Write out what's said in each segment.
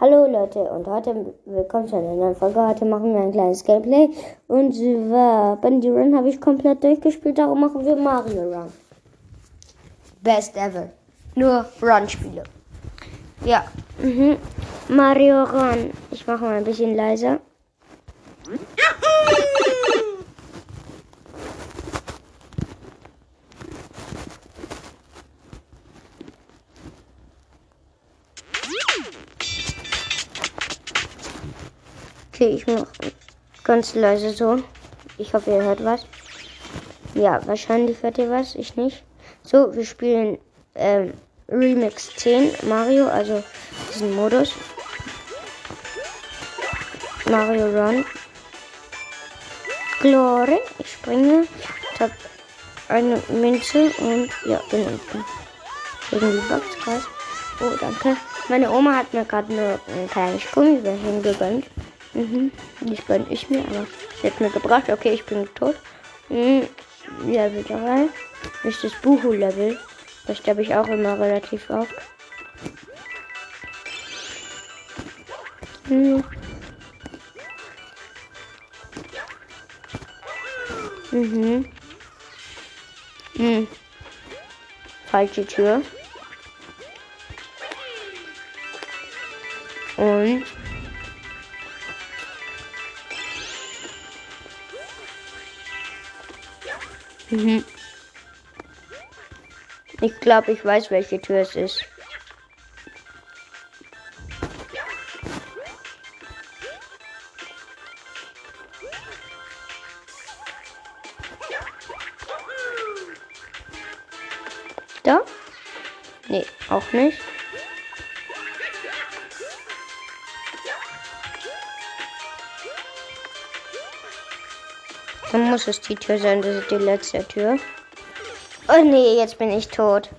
Hallo Leute und heute willkommen zu einer neuen Folge. Heute machen wir ein kleines Gameplay. Und zwar Bandy Run habe ich komplett durchgespielt, darum machen wir Mario Run. Best ever. Nur Run-Spiele. Ja. Mhm. Mario Run. Ich mache mal ein bisschen leiser. Okay, ganz leise so. Ich hoffe, ihr hört was. Ja, wahrscheinlich hört ihr was, ich nicht. So, wir spielen ähm, Remix 10 Mario, also diesen Modus. Mario Run. Glory. Ich springe. Ich habe eine Münze und ja, bin unten. Irgendwie Box gerade. Oh, danke. Meine Oma hat mir gerade nur ein kleines Gummibärchen gegönnt. Mhm. Die gönne ich mir, aber sie hat mir gebracht. Okay, ich bin tot. Mhm. Level 3. Das ist das Buhu-Level. Das sterbe ich auch immer relativ oft. Mhm. Mhm. Mhm. Falsche Tür. Und glaube, ich weiß, welche Tür es ist. Da? Nee, auch nicht. Dann muss es die Tür sein, das ist die letzte Tür. Oh nee, jetzt bin ich tot.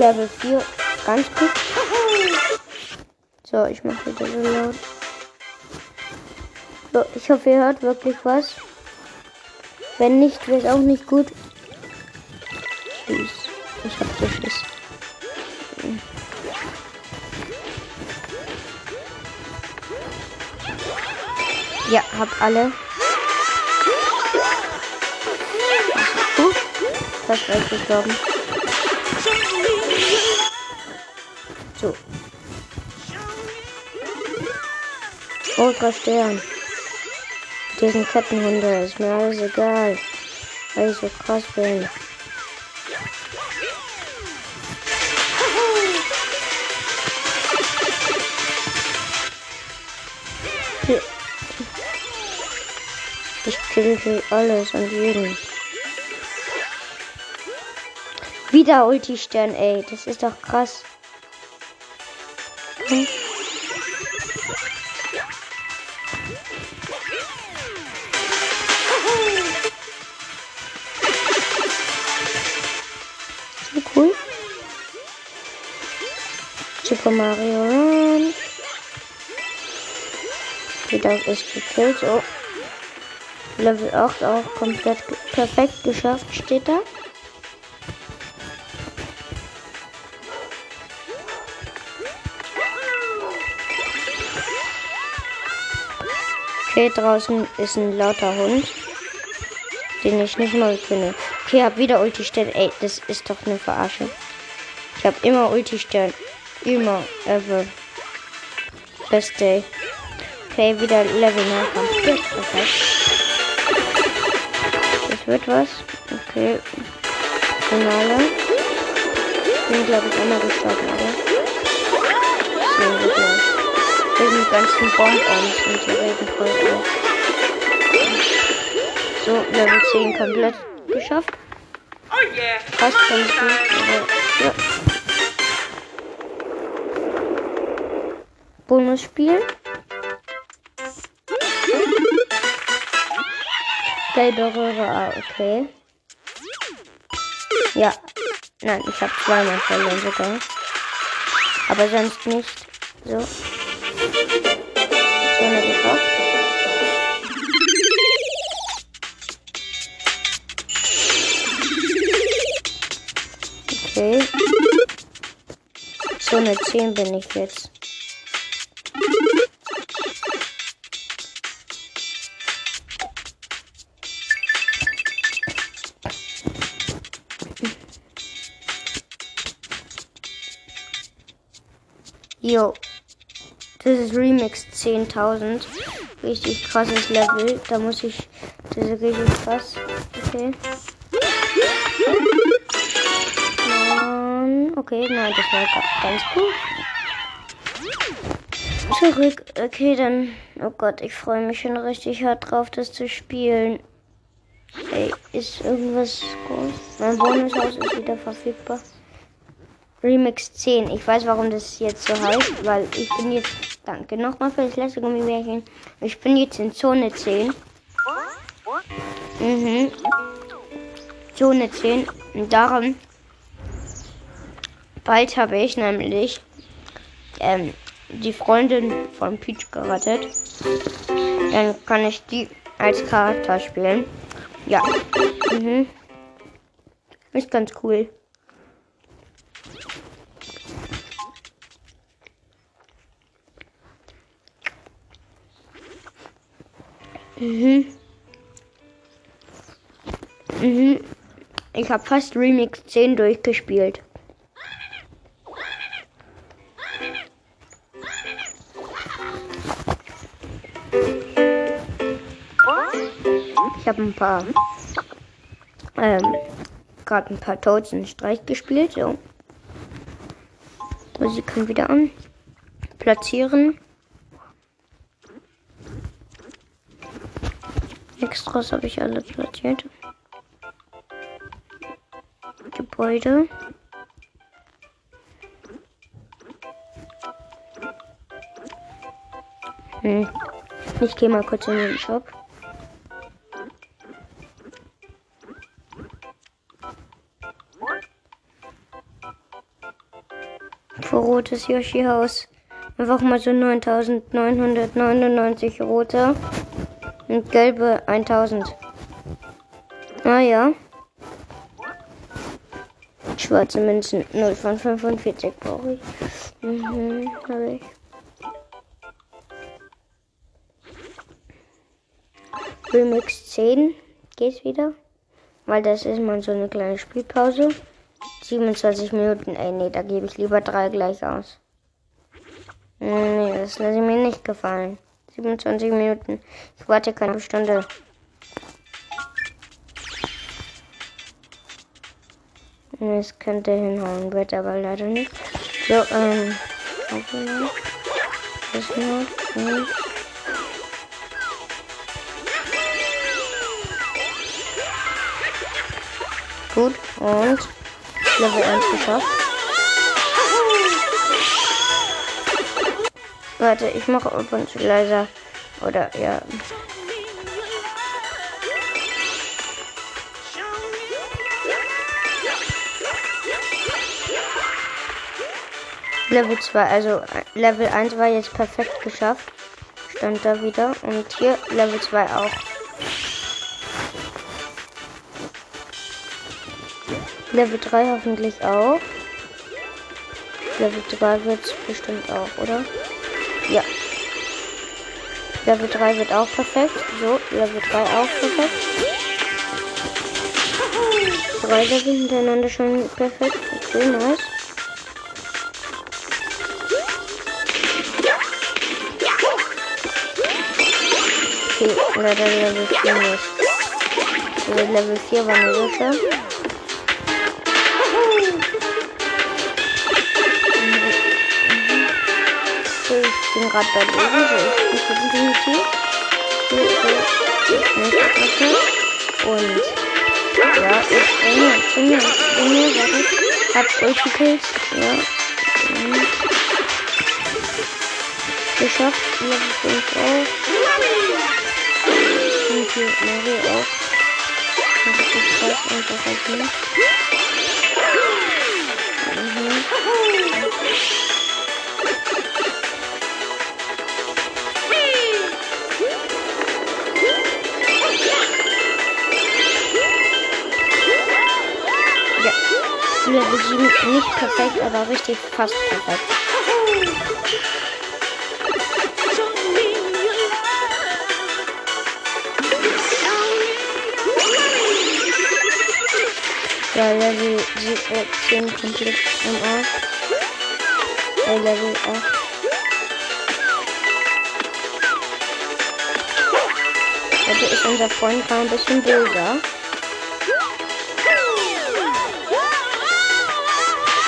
Level 4, ganz gut. So, ich mache wieder so laut. So, ich hoffe, ihr hört wirklich was. Wenn nicht, wäre es auch nicht gut. Tschüss. Ich hab so Schiss. Ja, hab alle. Gut. Fast weggestorben. So. Ultra Stern. Diesen Kettenhunde ist mir alles egal. Weil ich so krass bin. Ich kill alles und jeden. Wieder Ulti-Stern, ey. Das ist doch krass. Wieder ist gekillt. Oh. Level 8 auch komplett perfekt geschafft, steht da. Okay, draußen ist ein lauter Hund, den ich nicht mal kenne. Okay, hab wieder Ulti-Stern. Ey, das ist doch eine Verarsche. Ich hab immer Ulti-Stern. Immer, ever. Best day. Okay, wieder Level 9 komplett perfekt wird was. Okay. Finale. Bin, glaube ich, einmal gestorben, oder? Sehen wir gleich. Wegen ganzen Bonbons und die reden voll auf. So, Level 10 komplett geschafft. Fast ganz gut, aber ja. Bonusspiel. Play berühre. Ah, okay. Ja. Nein, ich habe zweimal verloren sogar. Aber sonst nicht. So. Okay. So eine 10 bin ich jetzt. Jo. Das ist Remix 10.000. Richtig krasses Level. Da muss ich. Das ist richtig krass. Okay. Nein. Okay, nein, das war ganz gut. Zurück. Okay, dann. Oh Gott, ich freue mich schon richtig hart drauf, das zu spielen. Ey, ist irgendwas groß? Mein Bonushaus ist wieder verfügbar. Remix 10. Ich weiß, warum das jetzt so heißt, weil ich bin jetzt. Danke nochmal für das letzte Gummibärchen. Ich bin jetzt in Zone 10. Mhm. Zone 10. Und darum. Bald habe ich nämlich ähm, die Freundin von Peach gerettet. Dann kann ich die als Charakter spielen. Ja. Mhm. Ist ganz cool. Mhm. Mhm. Ich habe fast Remix 10 durchgespielt. Ich habe ein paar ähm, gerade ein paar Toads in Streich gespielt. So. Musik kommt wieder an. Platzieren. Extras habe ich alle platziert. Gebäude. Hm. Ich gehe mal kurz in den Shop. Für rotes Yoshi-Haus. Einfach mal so 9999 rote. Und gelbe 1000. Ah ja. Schwarze Münzen 0 von 45 brauche ich. Mhm, habe ich. Remix 10 geht's wieder. Weil das ist mal so eine kleine Spielpause. 27 Minuten. Ey, nee, da gebe ich lieber drei gleich aus. Nee, das lasse ich mir nicht gefallen. 27 Minuten. Ich warte keine Stunde. Es könnte hinhauen, wird aber leider nicht. So, ähm. Das nur. Gut, und Level 1 geschafft. Warte, ich mache ab und zu leiser. Oder ja. Level 2, also Level 1 war jetzt perfekt geschafft. Stand da wieder. Und hier Level 2 auch. Level 3 hoffentlich auch. Level 3 wird es bestimmt auch, oder? Ja. Level 3 wird auch perfekt. So, Level 3 auch perfekt. Drei Level hintereinander schon perfekt. Okay, nice. Okay, leider Level 4 nicht. Also Level 4 war eine Sache. Ich bin gerade bei Lesen, so ich bin definitiv. Hier ist so, Und ja, ich bringe, bringe, bringe, warte. Hab euch gekillt. Ja. Mhm. Geschafft. Level 5 auch. Und hier Mario auch. Das ist krass einfach halt nicht. Level 7 nicht perfekt, aber richtig fast perfekt. Ja, Level 10 äh, komplett im Arsch. Äh, Level 8. Heute ist unser Freund gerade ein bisschen böser.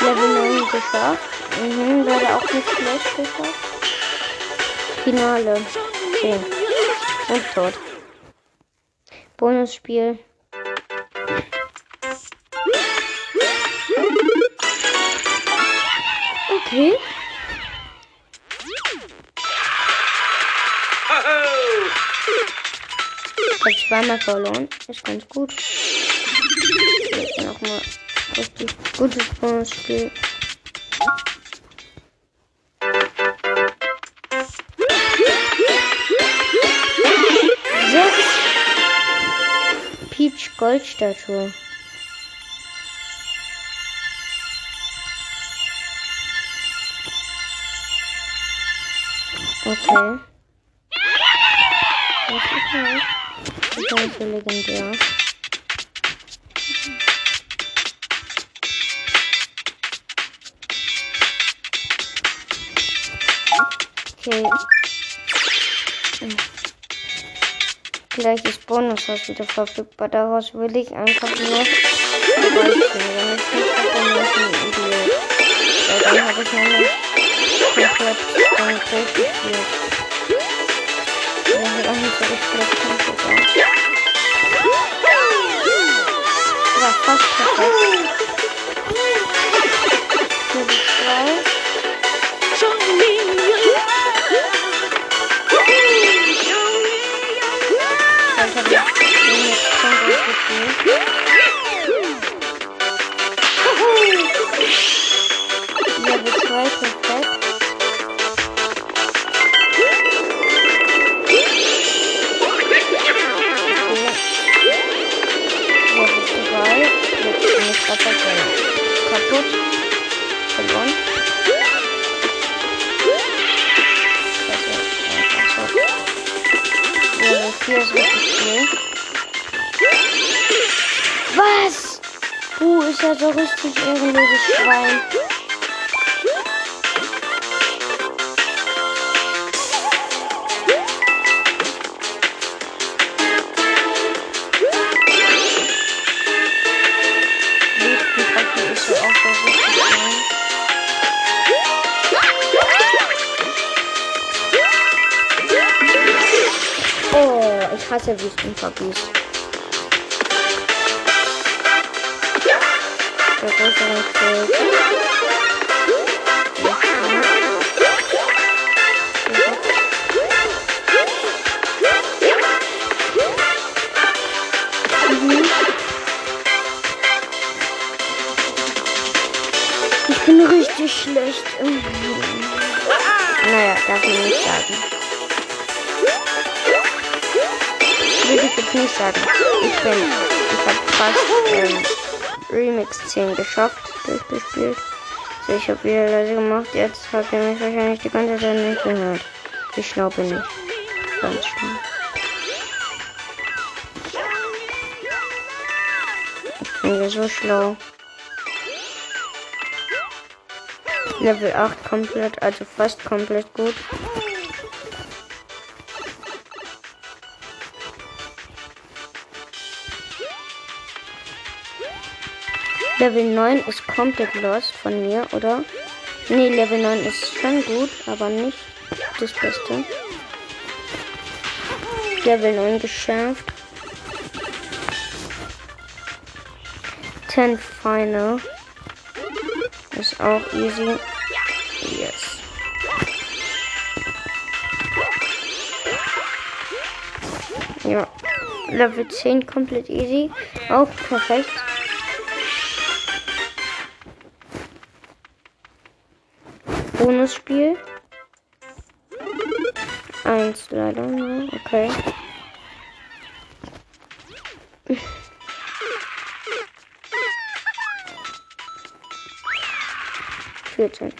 Level 9 geschafft. Mhm, leider auch nicht schlecht geschafft. Finale 10. Und tot. Bonusspiel. Okay. Ich habe zweimal verloren. Ist ganz gut. Jetzt nochmal richtig gutes Bonusspiel. Sechs Peach Goldstatue. Okay. Das ist nice. Das ist legendär. Okay. Gleich ist Bonushaus wieder verfügbar. Daraus will ich einfach nur dann. Weil dann habe ich nämlich komplett den Grill gespielt. Ja, wird auch nicht so richtig komplett. Ja, fast perfekt. Gerade kaputt. Verloren. Level 4 ist richtig viel. Was? Uh, ist ja so richtig ehrenloses Schwein. Ich hasse Wüstenpuppies. Der größere Schild. Mhm. Ich bin richtig schlecht. im- Naja, darf ich nicht sagen. Ich nicht sagen. Ich bin, ich habe fast ähm, Remix 10 geschafft, durchgespielt. So, ich habe wieder leise gemacht. Jetzt habt ihr mich wahrscheinlich die ganze Zeit nicht gehört. Wie schlau bin ich? Ganz schlau. Ich bin ja so schlau. Level 8 komplett, also fast komplett gut. Level 9 ist komplett los von mir, oder? Nee, Level 9 ist schon gut, aber nicht das Beste. Level 9 geschärft. 10 Final. Ist auch easy. Yes. Ja. Level 10 komplett easy. Auch perfekt. Bonusspiel. Eins leider? Okay. 14.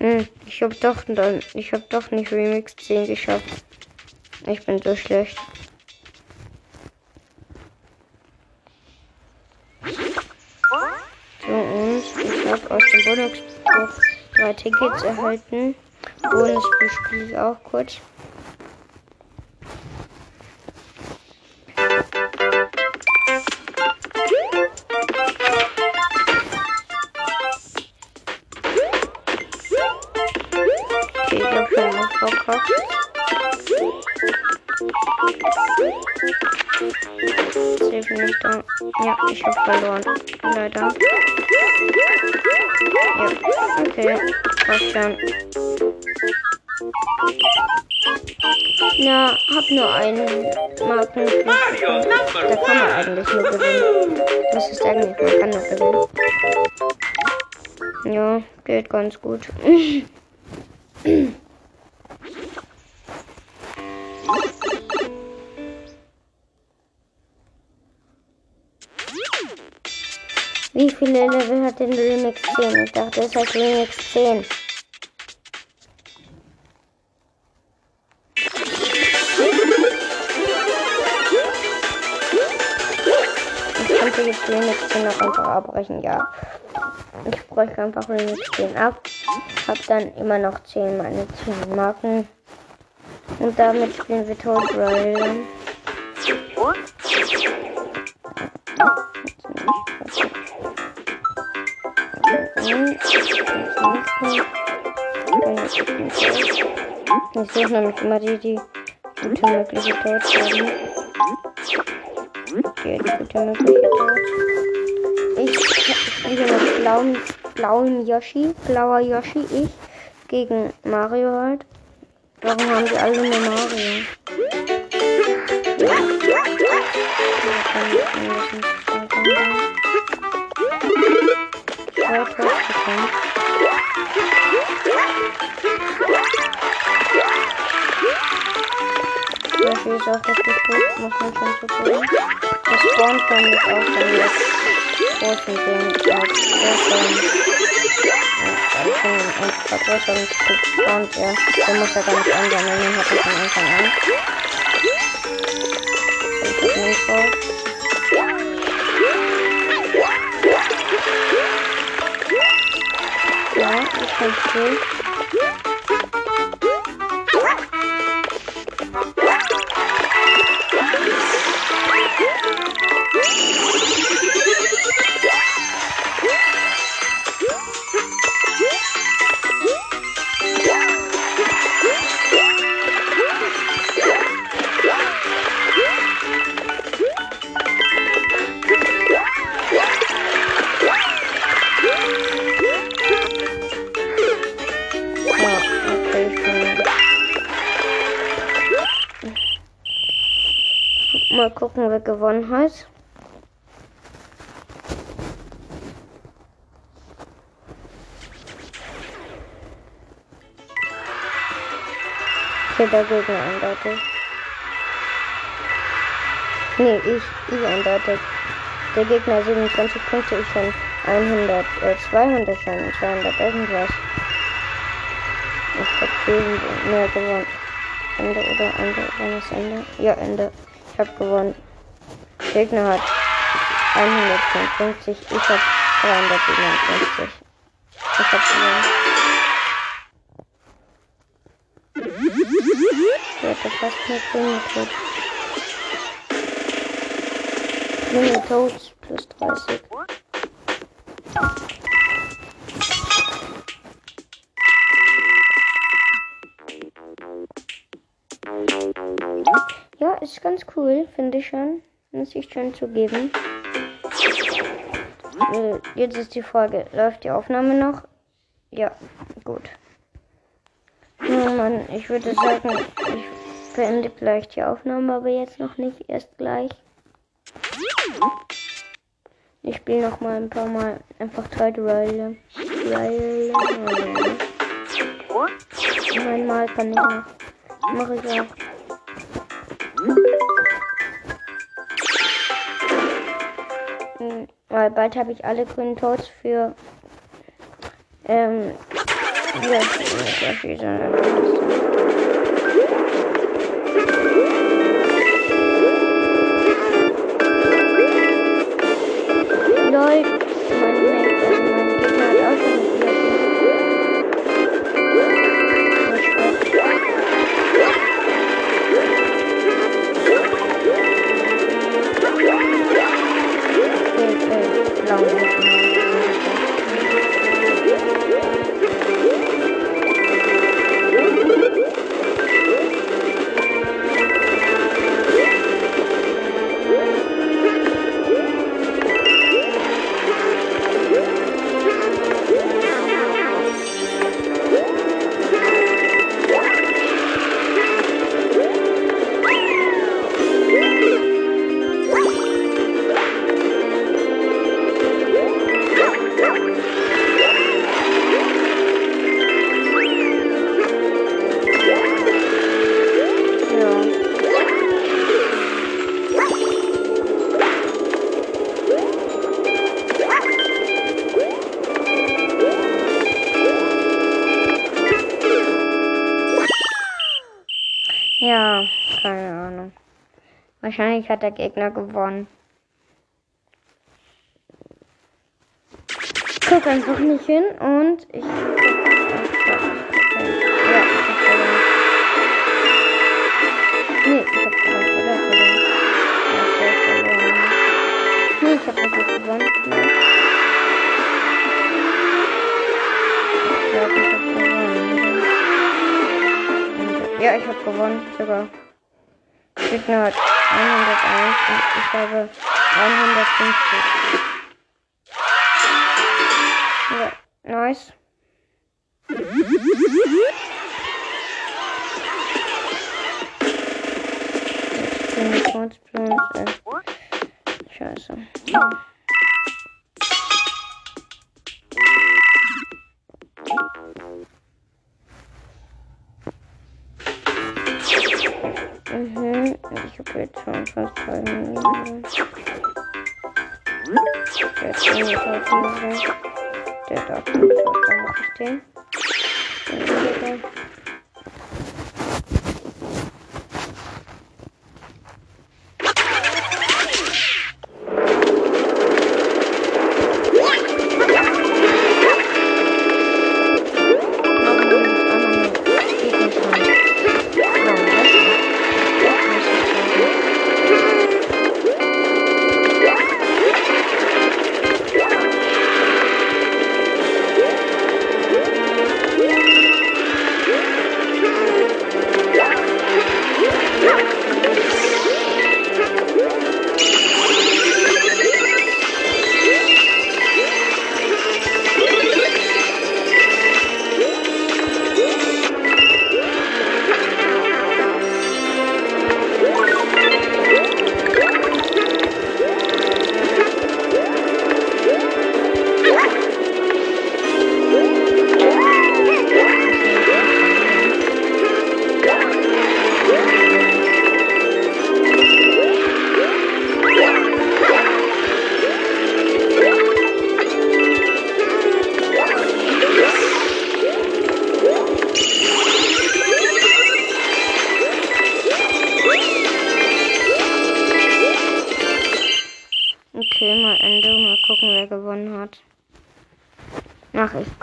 Hm, ich hab doch dann, ich hab doch nicht Remix 10 geschafft. Ich bin so schlecht. So und ich habe aus dem Bonusbuch drei Tickets erhalten. Bonusspiel spiele ich auch kurz. Verloren. Leider. Ja, okay. Passt schon. Ja, hab nur einen Marken. Da kann man eigentlich nur gewinnen. Das ist eigentlich, man kann nur gewinnen. Ja, geht ganz gut. Wie viele Level hat denn Remix 10? Ich dachte, es hat Remix 10. Ich könnte jetzt Remix 10 noch einfach abbrechen, ja. Ich bräuchte einfach Remix 10 ab. Hab dann immer noch 10 meine 10 Marken. Und damit spielen wir Toad Royal. Ich suche nämlich immer die, die gute mögliche Deutsch haben. Die gute mögliche Deutsch. Ich spiele mit blauem, blauem Yoshi, blauer Yoshi, ich gegen Mario halt. Warum haben die alle nur Mario? Ja, Bekommen. Yoshi ist auch richtig gut, muss man schon so sagen. Das spawnt dann nicht auch dann jetzt großen Ding, als ja, als vergrößerung spawnt er. Der muss er gar nicht ansammeln, den hat er von Anfang an. Ich hab nicht raus. Ja, ich gewonnen hat. Okay, der Gegner eindeutig. Nee, ich, ich eindeutig. Der Gegner 27 Punkte, ich schon 100, äh, 200 schon, 200 irgendwas. Ich hab viel mehr gewonnen. Ende oder Ende? Wann ist Ende? Ja, Ende. Ich hab gewonnen. Gegner hat 155, ich hab 357. Ich hab gewonnen. Ich hätte fast nur Klinge gekriegt. Klinge Toads plus 30. Ja, ist ganz cool, finde ich schon. Muss ich schon zugeben. Äh, Jetzt ist die Frage, läuft die Aufnahme noch? Ja, gut. Ja, Mann, ich würde sagen, ich beende gleich die Aufnahme, aber jetzt noch nicht, erst gleich. Ich spiele noch mal ein paar Mal einfach. Royale. Royale. Einmal kann ich noch Mach ich auch. Hm, Weil bald habe ich alle grünen Toads für ähm, ja, Wahrscheinlich hat der Gegner gewonnen. Guck einfach nicht hin und ich. Ich. Nee, ich hab gewonnen, oder? Verloren. Ich. Nee, ich hab nicht gewonnen. Ich glaub, ich hab gewonnen. Ja, ich hab gewonnen, sogar. Gegner hat 101 und ich habe 150. ich habe jetzt schon fast drei Minuten. So. Der darf nicht, dann mach ich. Ha ha ha!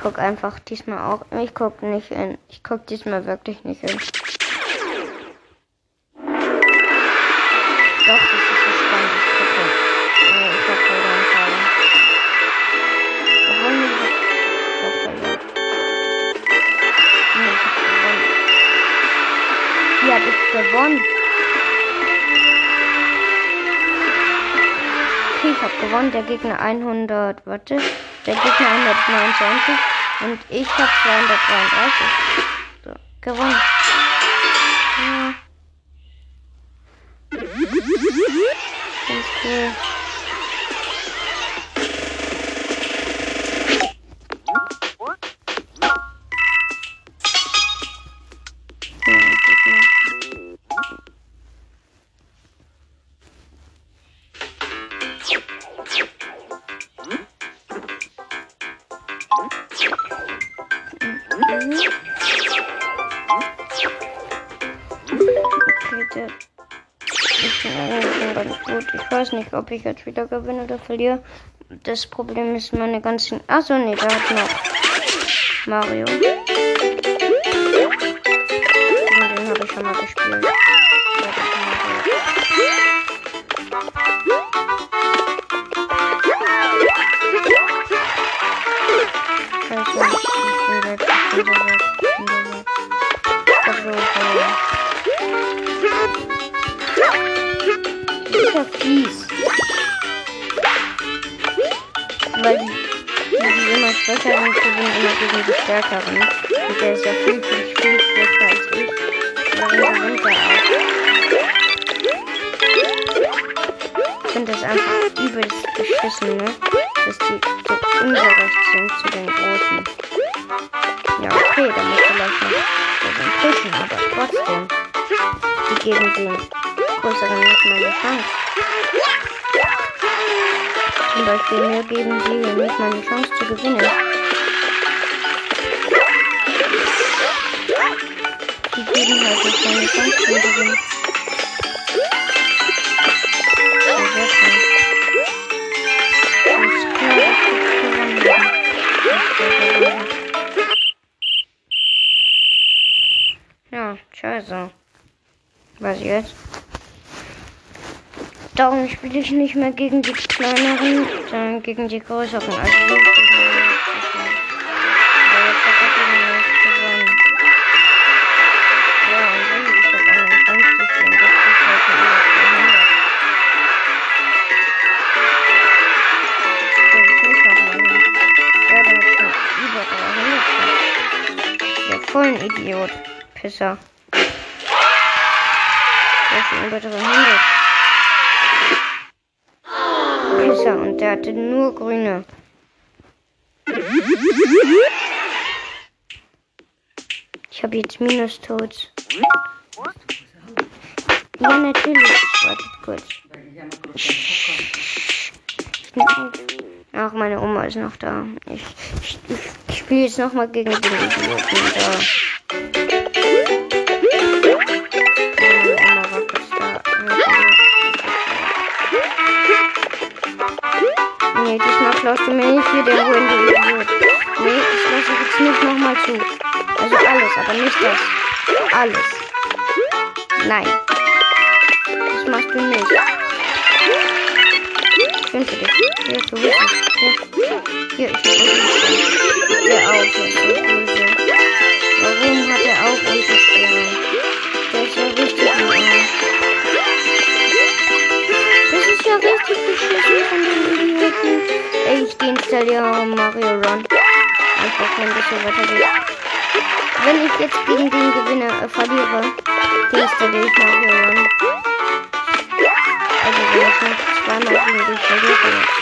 Guck einfach diesmal auch. Ich guck nicht hin. Ich guck diesmal wirklich nicht hin. Doch, das ist so spannend. Ich gucke. Nee, ich hab verloren. Schade. Obwohl, nee, ich hab verloren. Nee, ich hab gewonnen. Wie hab ich gewonnen? Okay, ich habe gewonnen. Der Gegner 100, warte. Der Gegner 129 und ich habe 233. So, gewonnen. Ja. Ganz cool. Nicht, ob ich jetzt wieder gewinne oder verliere. Das Problem ist meine ganzen. Achso, nee, da hat noch Mario. Ungerecht sind zu den Großen. Ja, okay, da muss vielleicht noch pushen, aber trotzdem. Die geben den größeren nicht mal eine Chance. Zum Beispiel mir geben sie nicht mal eine Chance zu gewinnen. Die geben halt nicht mal eine Chance zu gewinnen. Ja, scheiße. Was jetzt? Darum spiele ich nicht mehr gegen die kleineren, sondern gegen die größeren. Also 300. Der vollen Idiot. Pisser. Der ist über 300. Pisser und der hatte nur grüne. Ich habe jetzt Minus-Toads. Ja, natürlich. Wartet kurz. Ach, meine Oma ist noch da. Ich, ich, ich spiele jetzt nochmal gegen den Idioten da. Nee, diesmal klaust du mir nicht hier den Ruhen, du Idiot. Nee, ich lasse jetzt nicht nochmal zu. Also alles, aber nicht das. Alles. Nein. Das machst du nicht. Schön für dich. Hier, du willst es. Hier, hier ich bin. Der auch, der ist so böse. Warum hat er auch Untersterne? Der ist ja richtig. Das ist ja richtig beschissen von den Idioten. Ey, ich deinstalliere Mario Run. Einfach, wenn das so weitergeht. Wenn ich jetzt gegen den Gewinner äh, verliere, deinstalliere ich Mario Run. Also wenn ich nicht zweimal gegen den verliere.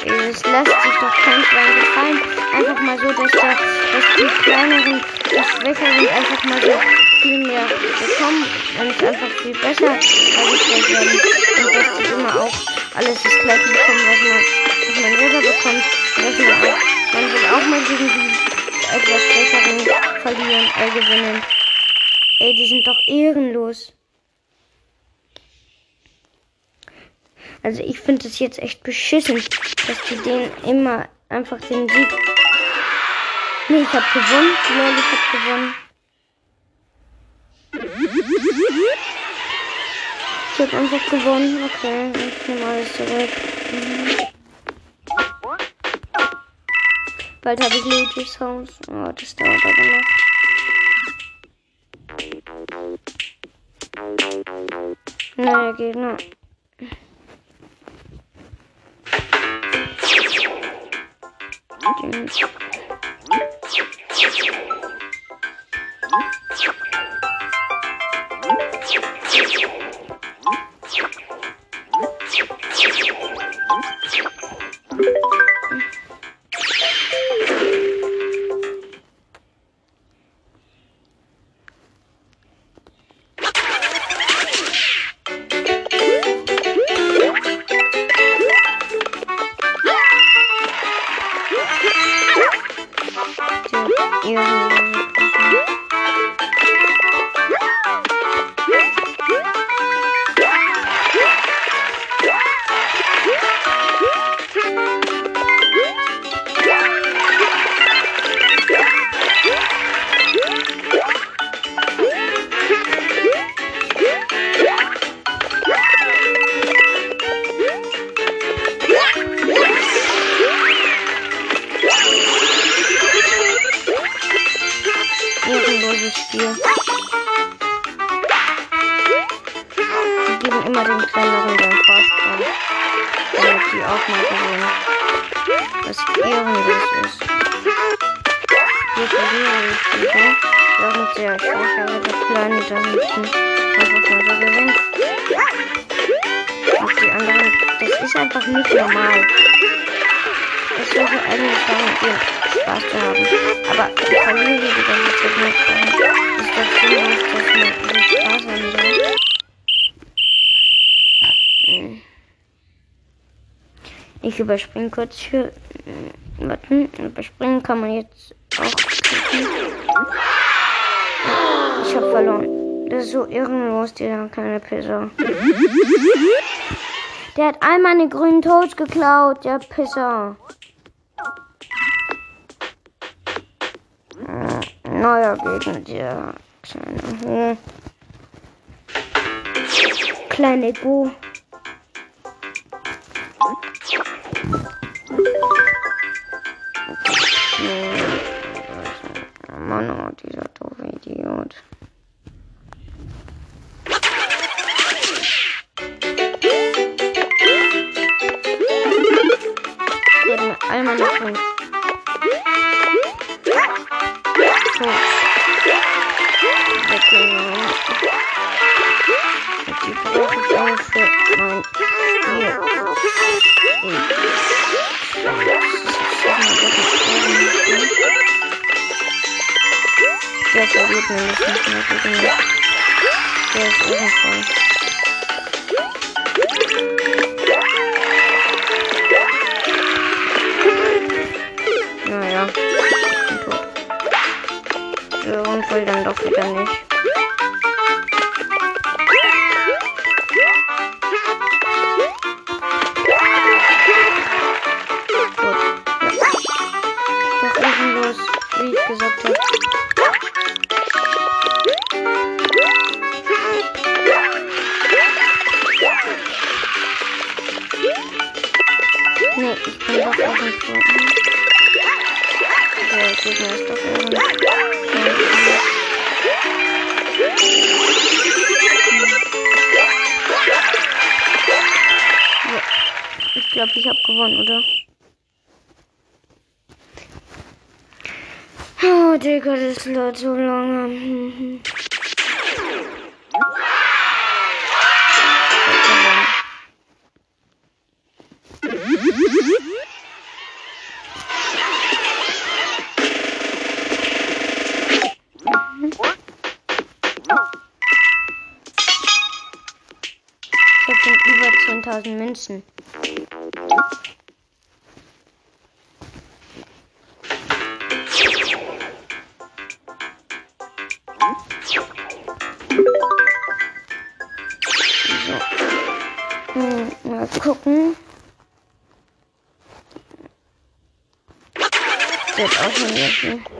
Es lässt sich doch kein Schwein gefallen. Einfach mal so, dass, der, dass die kleineren, die schwächeren einfach mal so viel mehr bekommen und einfach viel besser dargestellt werden. Und dass die immer auch alles das gleiche bekommen, was man, was man selber bekommt. Und dass man auch, man will auch mal gegen die etwas schwächeren verlieren, äh, gewinnen. Ey, die sind doch ehrenlos. Also ich finde es jetzt echt beschissen, dass die den immer einfach den Sieg. Nee, ich hab gewonnen. Lol, ich hab gewonnen. Ich hab einfach gewonnen. Okay, ich nehme alles zurück. Mhm. Bald habe ich Luigi's Haus. Oh, das dauert aber noch. Neue Gegner. Mm-hmm. Eigentlich darum gehen, Spaß haben. Aber die Familie, die Zeit mit äh, ist doch sinnlos, dass man Spaß haben soll. Hm. Ich überspringe kurz hier. Hm, Warten, überspringen kann man jetzt auch. Ich hab verloren. Das ist so ehrenlos, dieser kleine Pisser. Der hat all meine grünen Toads geklaut, der Pisser. Neuer Gegner, der kleine Hu. Kleine Gu. Mann, oh, dieser doofe Idiot. sorts. Bekleyin. Dakika 36, 9, 8, 8, 8, 8, 8, 8, 8, 8, 8, 8, 8, 8, 8, 8, 8, 8, 8, 8, 8, 8, Unfall dann doch 5000 Münzen. So. Hm, mal gucken. Wird auch schon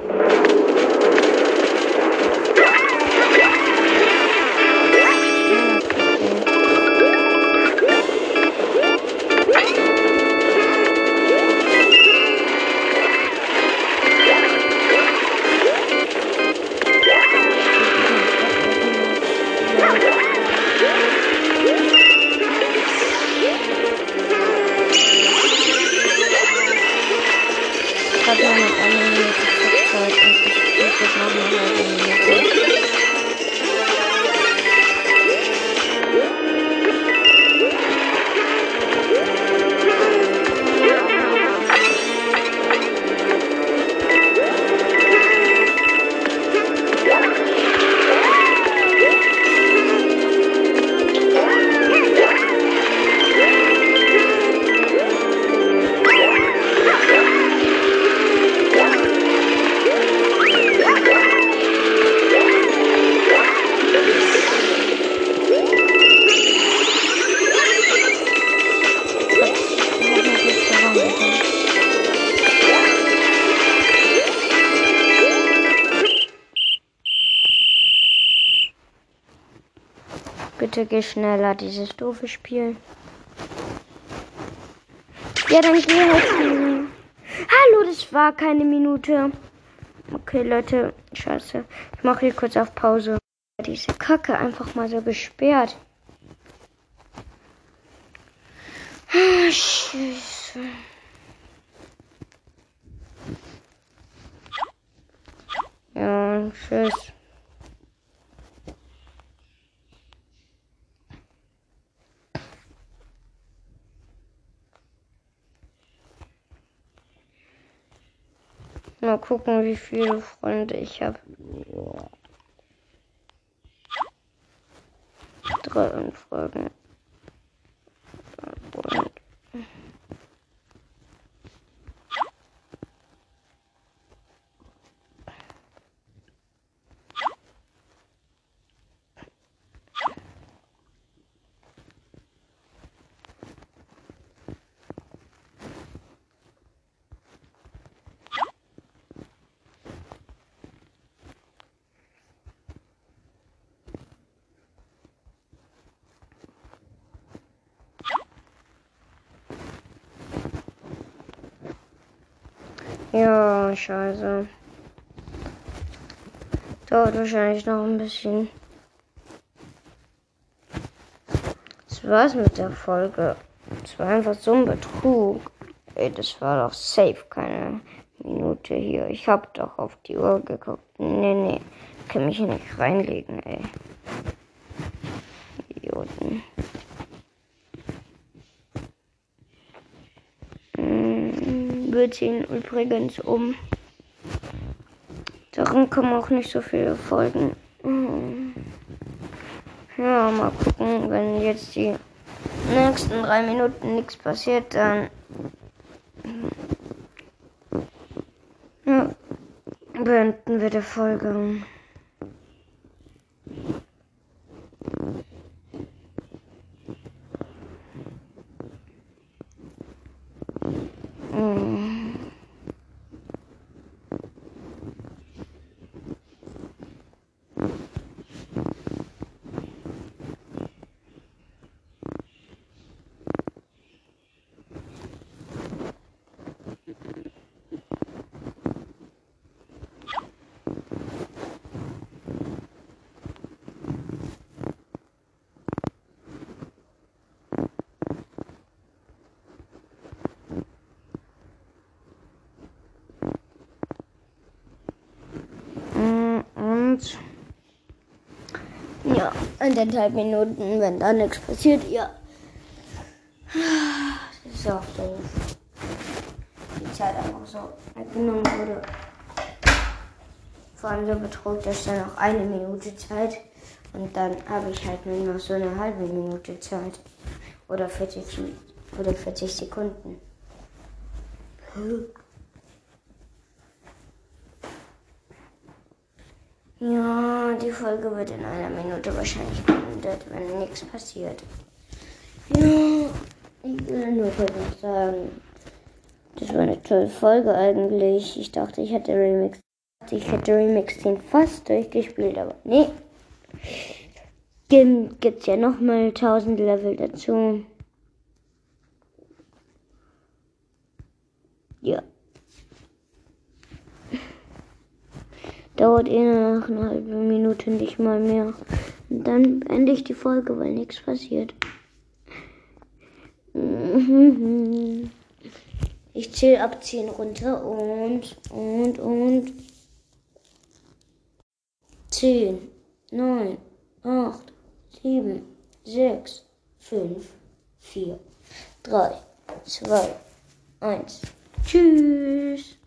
Bitte geh schneller, dieses doofe Spiel. Ja, dann geh halt. Hallo, das war keine Minute. Okay, Leute, scheiße. Ich mache hier kurz auf Pause. Diese Kacke einfach mal so gesperrt. Ah, scheiße. Ja, tschüss. Mal gucken, wie viele Freunde ich habe. Drei Anfragen. Und Ja, scheiße. Dauert wahrscheinlich noch ein bisschen. Das war's mit der Folge. Es war einfach so ein Betrug. Ey, das war doch safe keine Minute hier. Ich hab doch auf die Uhr geguckt. Nee, nee. Kann mich hier nicht reinlegen, ey. Idioten. Mm, Wir ziehen übrigens um. Darin kommen auch nicht so viele Folgen. Mm. Ja, mal gucken, wenn jetzt die nächsten drei Minuten nichts passiert, dann ja, beenden wir die Folge. Mm. Mm, Und ja, eineinhalb Minuten, wenn da nichts passiert, ja. Das ist auch doof. Die Zeit einfach so weggenommen wurde. Vor allem so Betrug, dass da noch eine Minute Zeit und dann habe ich halt nur noch so eine halbe Minute Zeit. Oder 40, Mi- oder 40 Sekunden. Ja, die Folge wird in einer Minute wahrscheinlich beendet, wenn nichts passiert. Ja, ich will nur kurz sagen, das war eine tolle Folge eigentlich. Ich dachte, ich hätte Remix, ich hätte Remix 10 fast durchgespielt, aber nee. Gibt gibt's ja nochmal 1000 Level dazu. Ja. Dauert eh nur noch eine halbe Minute, nicht mal mehr. Und dann beende ich die Folge, weil nichts passiert. Ich zähle ab 10 runter und, und, und. 10, 9, 8, 7, 6, 5, 4, 3, 2, 1. Tschüss.